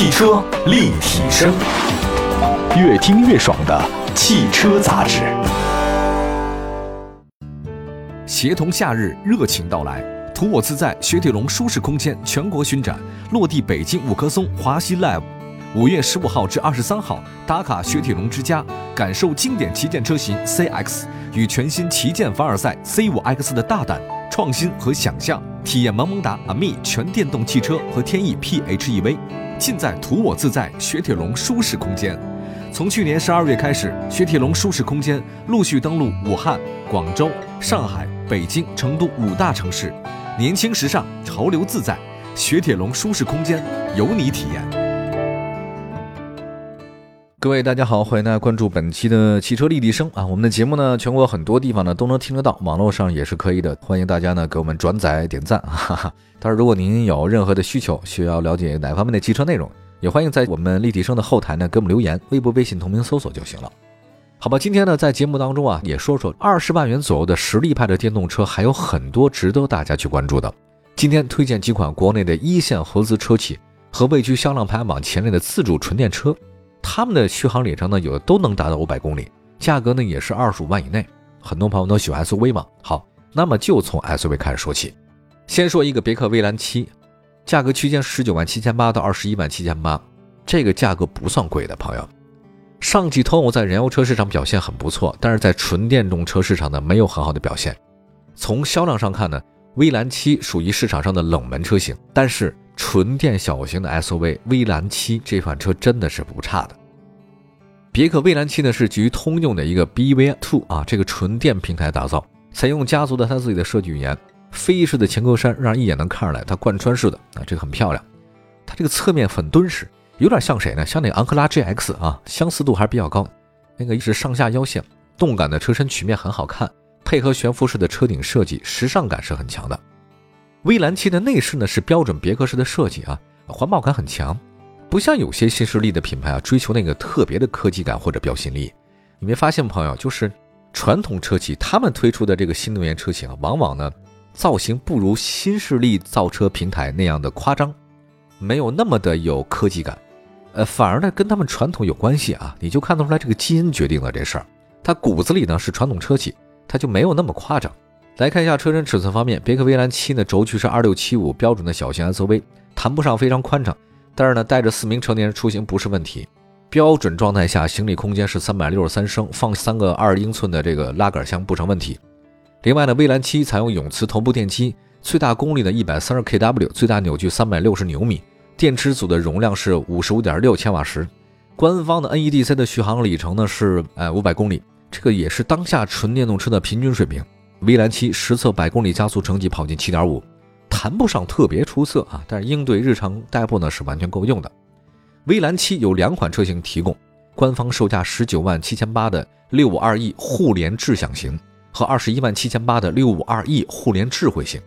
汽车立体声，越听越爽的汽车杂志。协同夏日热情到来，图我自在雪铁龙舒适空间全国巡展落地北京五棵松华西 Live，五月十五号至二十三号，打卡雪铁龙之家，感受经典旗舰车型 CX 与全新旗舰凡尔赛 C5X 的大胆创新和想象，体验萌萌哒 AMI 全电动汽车和天翼 PHEV，尽在图我自在雪铁龙舒适空间。从去年十二月开始，雪铁龙舒适空间陆续登陆武汉、广州、上海、北京、成都五大城市，年轻时尚，潮流自在，雪铁龙舒适空间由你体验。各位大家好，欢迎大家关注本期的汽车立体声啊！我们的节目呢，全国很多地方呢都能听得到，网络上也是可以的。欢迎大家呢给我们转载点赞，哈哈。但是如果您有任何的需求，需要了解哪方面的汽车内容，也欢迎在我们立体声的后台呢给我们留言，微博、微信同名搜索就行了。好吧，今天呢在节目当中啊，也说说二十万元左右的实力派的电动车，还有很多值得大家去关注的。今天推荐几款国内的一线合资车企和位居销量排行榜前列的自主纯电车。他们的续航里程呢，有的都能达到五百公里，价格呢也是二十五万以内。很多朋友都喜欢 SUV 嘛，好，那么就从 SUV 开始说起。先说一个别克威兰七，价格区间十九万七千八到二十一万七千八，这个价格不算贵的朋友。上汽通用在燃油车市场表现很不错，但是在纯电动车市场呢没有很好的表现。从销量上看呢，威兰七属于市场上的冷门车型，但是。纯电小型的 SUV 威兰七这款车真的是不差的。别克蔚蓝七呢是基于通用的一个 BV2 啊这个纯电平台打造，采用家族的它自己的设计语言，飞翼式的前格栅让人一眼能看出来它贯穿式的啊这个很漂亮。它这个侧面很敦实，有点像谁呢？像那个昂克拉 GX 啊，相似度还是比较高。那个是上下腰线，动感的车身曲面很好看，配合悬浮式的车顶设计，时尚感是很强的。蔚蓝七的内饰呢是标准别克式的设计啊，环保感很强，不像有些新势力的品牌啊追求那个特别的科技感或者标新立异。你没发现朋友，就是传统车企他们推出的这个新能源车型啊，往往呢造型不如新势力造车平台那样的夸张，没有那么的有科技感，呃，反而呢跟他们传统有关系啊，你就看得出来这个基因决定了这事儿，它骨子里呢是传统车企，它就没有那么夸张。来看一下车身尺寸方面，别克威兰七呢轴距是二六七五，标准的小型 SUV，谈不上非常宽敞，但是呢带着四名成年人出行不是问题。标准状态下行李空间是三百六十三升，放三个二英寸的这个拉杆箱不成问题。另外呢，蔚蓝七采用永磁同步电机，最大功率呢一百三十 kW，最大扭矩三百六十牛米，电池组的容量是五十五点六千瓦时。官方的 NEDC 的续航里程呢是呃五百公里，这个也是当下纯电动车的平均水平。蔚蓝七实测百公里加速成绩跑进七点五，谈不上特别出色啊，但是应对日常代步呢是完全够用的。蔚蓝七有两款车型提供，官方售价十九万七千八的六五二 E 互联智享型和二十一万七千八的六五二 E 互联智慧型。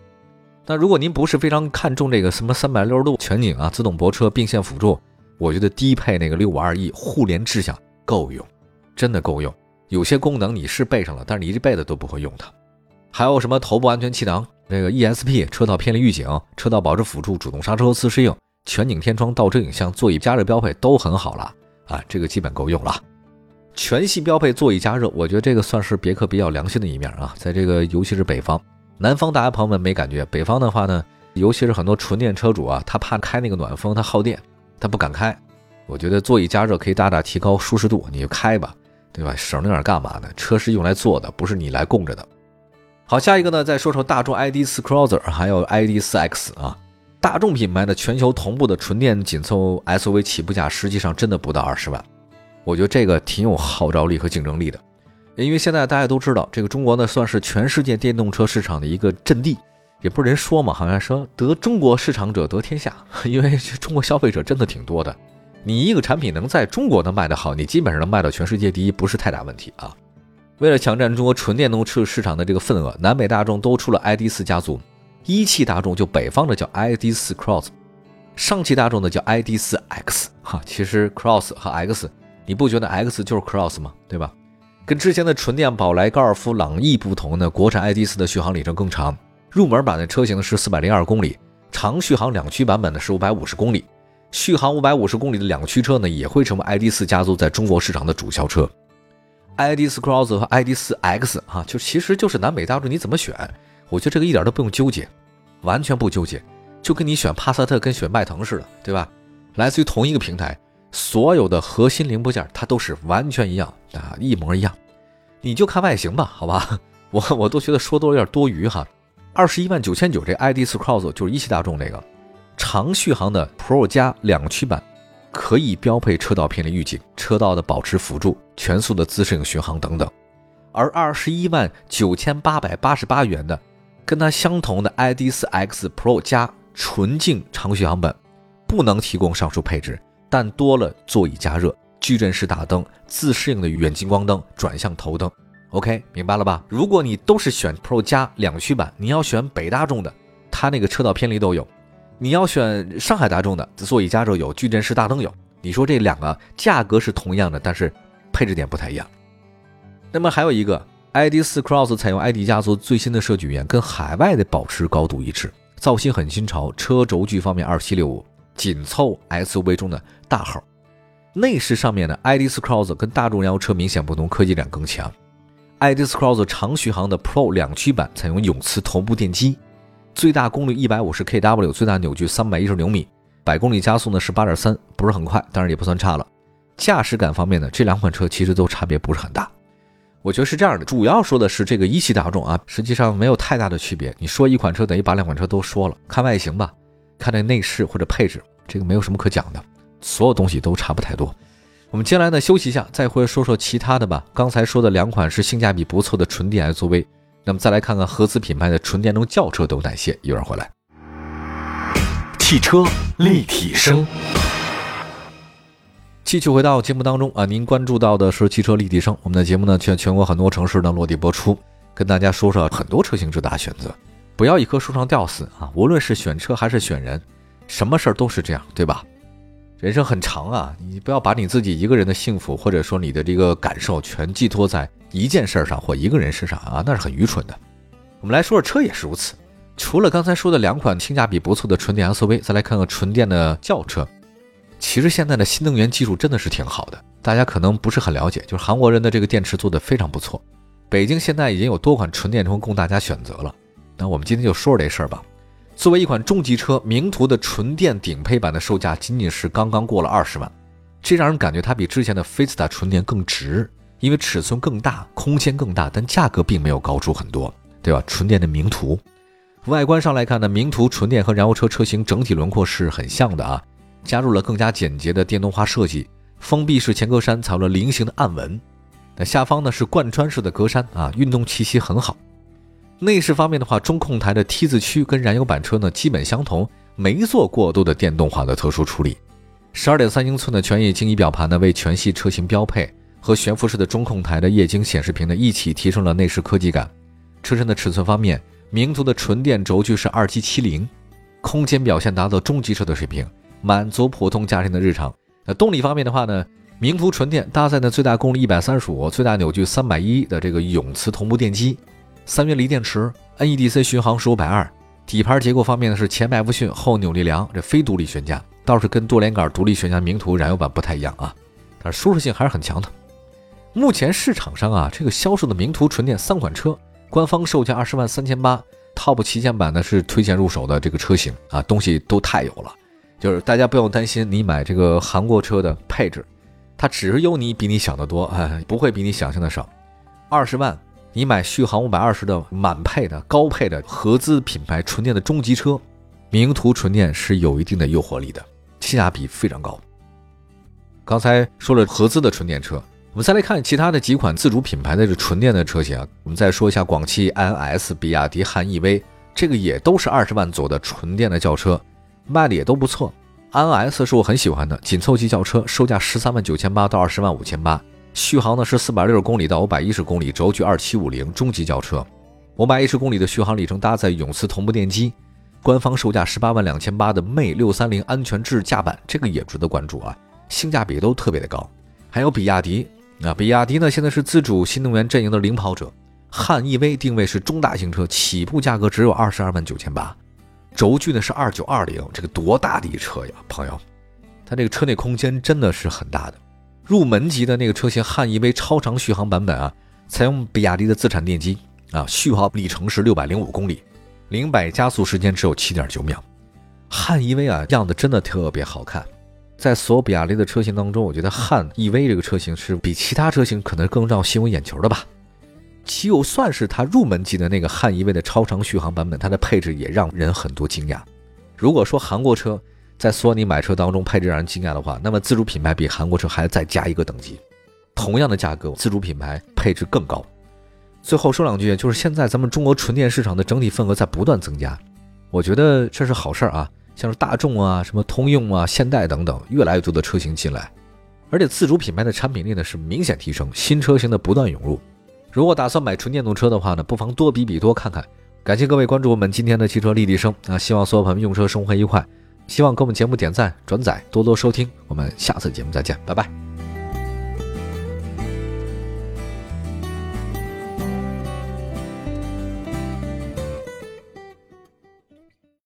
那如果您不是非常看重这个什么三百六十度全景啊、自动泊车、并线辅助，我觉得低配那个六五二 E 互联智享够用，真的够用。有些功能你是备上了，但是你一辈子都不会用它。还有什么头部安全气囊、这个 ESP、车道偏离预警、车道保持辅助、主动刹车自适应、全景天窗、倒车影像、座椅加热标配都很好了啊，这个基本够用了。全系标配座椅加热，我觉得这个算是别克比较良心的一面啊。在这个尤其是北方、南方，大家朋友们没感觉。北方的话呢，尤其是很多纯电车主啊，他怕开那个暖风，他耗电，他不敢开。我觉得座椅加热可以大大提高舒适度，你就开吧，对吧？省那点干嘛呢？车是用来坐的，不是你来供着的。好，下一个呢，再说说大众 ID.4 Crosser，还有 ID.4X 啊。大众品牌的全球同步的纯电紧凑 SUV 起步价实际上真的不到二十万，我觉得这个挺有号召力和竞争力的。因为现在大家都知道，这个中国呢算是全世界电动车市场的一个阵地，也不是人说嘛，好像说得中国市场者得天下，因为中国消费者真的挺多的。你一个产品能在中国能卖得好，你基本上能卖到全世界第一，不是太大问题啊。为了抢占中国纯电动车市场的这个份额，南北大众都出了 ID.4 家族，一汽大众就北方的叫 ID.4 Cross，上汽大众的叫 ID.4X。哈，其实 Cross 和 X，你不觉得 X 就是 Cross 吗？对吧？跟之前的纯电宝来、高尔夫、朗逸不同呢，国产 ID.4 的续航里程更长，入门版的车型是四百零二公里，长续航两驱版本的是五百五十公里。续航五百五十公里的两驱车呢，也会成为 ID.4 家族在中国市场的主销车。ID.4 Cross 和 ID.4 X 啊，就其实就是南北大众你怎么选？我觉得这个一点都不用纠结，完全不纠结，就跟你选帕萨特跟选迈腾似的，对吧？来自于同一个平台，所有的核心零部件它都是完全一样啊，一模一样。你就看外形吧，好吧？我我都觉得说多了有点多余哈。二十一万九千九，这 ID.4 Cross 就是一汽大众这个。长续航的 Pro 加两驱版可以标配车道偏离预警、车道的保持辅助、全速的自适应巡航等等，而二十一万九千八百八十八元的跟它相同的 ID.4X Pro 加纯净长续航版不能提供上述配置，但多了座椅加热、矩阵式大灯、自适应的远近光灯、转向头灯。OK，明白了吧？如果你都是选 Pro 加两驱版，你要选北大众的，它那个车道偏离都有。你要选上海大众的座椅加热有，矩阵式大灯有。你说这两个价格是同样的，但是配置点不太一样。那么还有一个 ID.4 Cross 采用 ID 家族最新的设计语言，跟海外的保持高度一致，造型很新潮。车轴距方面二七六五，紧凑 SUV 中的大号。内饰上面呢，ID.4 Cross 跟大众燃油车明显不同，科技感更强。ID.4 Cross 长续航的 Pro 两驱版采用永磁同步电机。最大功率一百五十 kW，最大扭矩三百一十牛米，百公里加速呢是八点三，不是很快，但是也不算差了。驾驶感方面呢，这两款车其实都差别不是很大。我觉得是这样的，主要说的是这个一汽大众啊，实际上没有太大的区别。你说一款车等于把两款车都说了，看外形吧，看这内饰或者配置，这个没有什么可讲的，所有东西都差不太多。我们接下来呢休息一下，再回来说说其他的吧。刚才说的两款是性价比不错的纯电 SUV。那么再来看看合资品牌的纯电动轿车都有哪些？一会儿回来。汽车立体声，继续回到节目当中啊，您关注到的是汽车立体声。我们的节目呢，全全国很多城市呢落地播出，跟大家说说很多车型之大选择，不要一棵树上吊死啊！无论是选车还是选人，什么事儿都是这样，对吧？人生很长啊，你不要把你自己一个人的幸福或者说你的这个感受全寄托在。一件事上或一个人身上啊，那是很愚蠢的。我们来说说车也是如此。除了刚才说的两款性价比不错的纯电 SUV，再来看看纯电的轿车。其实现在的新能源技术真的是挺好的，大家可能不是很了解，就是韩国人的这个电池做的非常不错。北京现在已经有多款纯电车供大家选择了。那我们今天就说说这事儿吧。作为一款中级车，名图的纯电顶配版的售价仅仅是刚刚过了二十万，这让人感觉它比之前的菲斯塔纯电更值。因为尺寸更大，空间更大，但价格并没有高出很多，对吧？纯电的名图，外观上来看呢，名图纯电和燃油车车型整体轮廓是很像的啊，加入了更加简洁的电动化设计，封闭式前格栅采用了菱形的暗纹，那下方呢是贯穿式的格栅啊，运动气息很好。内饰方面的话，中控台的 T 字区跟燃油版车呢基本相同，没做过多的电动化的特殊处理。十二点三英寸的全液晶仪表盘呢为全系车型标配。和悬浮式的中控台的液晶显示屏呢一起提升了内饰科技感。车身的尺寸方面，名图的纯电轴距是二七七零，空间表现达到中级车的水平，满足普通家庭的日常。那动力方面的话呢，名图纯电搭载的最大功率一百三十五，最大扭矩三百一的这个永磁同步电机，三元锂电池，NEDC 巡航十五百二。底盘结构方面呢是前麦弗逊后扭力梁，这非独立悬架，倒是跟多连杆独立悬架名图燃油版不太一样啊，但是舒适性还是很强的。目前市场上啊，这个销售的名图纯电三款车，官方售价二十万三千八，Top 旗舰版呢是推荐入手的这个车型啊，东西都太有了，就是大家不用担心你买这个韩国车的配置，它只是有你比你想的多，哎，不会比你想象的少。二十万你买续航五百二十的满配的高配的合资品牌纯电的中级车，名图纯电是有一定的诱惑力的，性价比非常高。刚才说了合资的纯电车。我们再来看其他的几款自主品牌的这纯电的车型啊，我们再说一下广汽 iNS、比亚迪汉 EV，这个也都是二十万左右的纯电的轿车，卖的也都不错。iNS 是我很喜欢的紧凑级轿车，售价十三万九千八到二十万五千八，续航呢是四百六十公里到五百一十公里，轴距二七五零，中级轿车，五百一十公里的续航里程搭载永磁同步电机，官方售价十八万两千八的魅六三零安全智驾版，这个也值得关注啊，性价比都特别的高。还有比亚迪。那比亚迪呢？现在是自主新能源阵营的领跑者，汉 EV 定位是中大型车，起步价格只有二十二万九千八，轴距呢是二九二零，这个多大的一车呀，朋友！它这个车内空间真的是很大的。入门级的那个车型汉 EV 超长续航版本啊，采用比亚迪的自产电机啊，续航里程是六百零五公里，零百加速时间只有七点九秒。汉 EV 啊，样子真的特别好看。在所有比亚迪的车型当中，我觉得汉 EV 这个车型是比其他车型可能更让我吸引眼球的吧。就算是它入门级的那个汉 EV 的超长续航版本，它的配置也让人很多惊讶。如果说韩国车在索尼买车当中配置让人惊讶的话，那么自主品牌比韩国车还要再加一个等级。同样的价格，自主品牌配置更高。最后说两句，就是现在咱们中国纯电市场的整体份额在不断增加，我觉得这是好事儿啊。像是大众啊、什么通用啊、现代等等，越来越多的车型进来，而且自主品牌的产品力呢是明显提升，新车型的不断涌入。如果打算买纯电动车的话呢，不妨多比比多看看。感谢各位关注我们今天的汽车立体声啊，希望所有朋友用车生活愉快，希望给我们节目点赞转载，多多收听。我们下次节目再见，拜拜。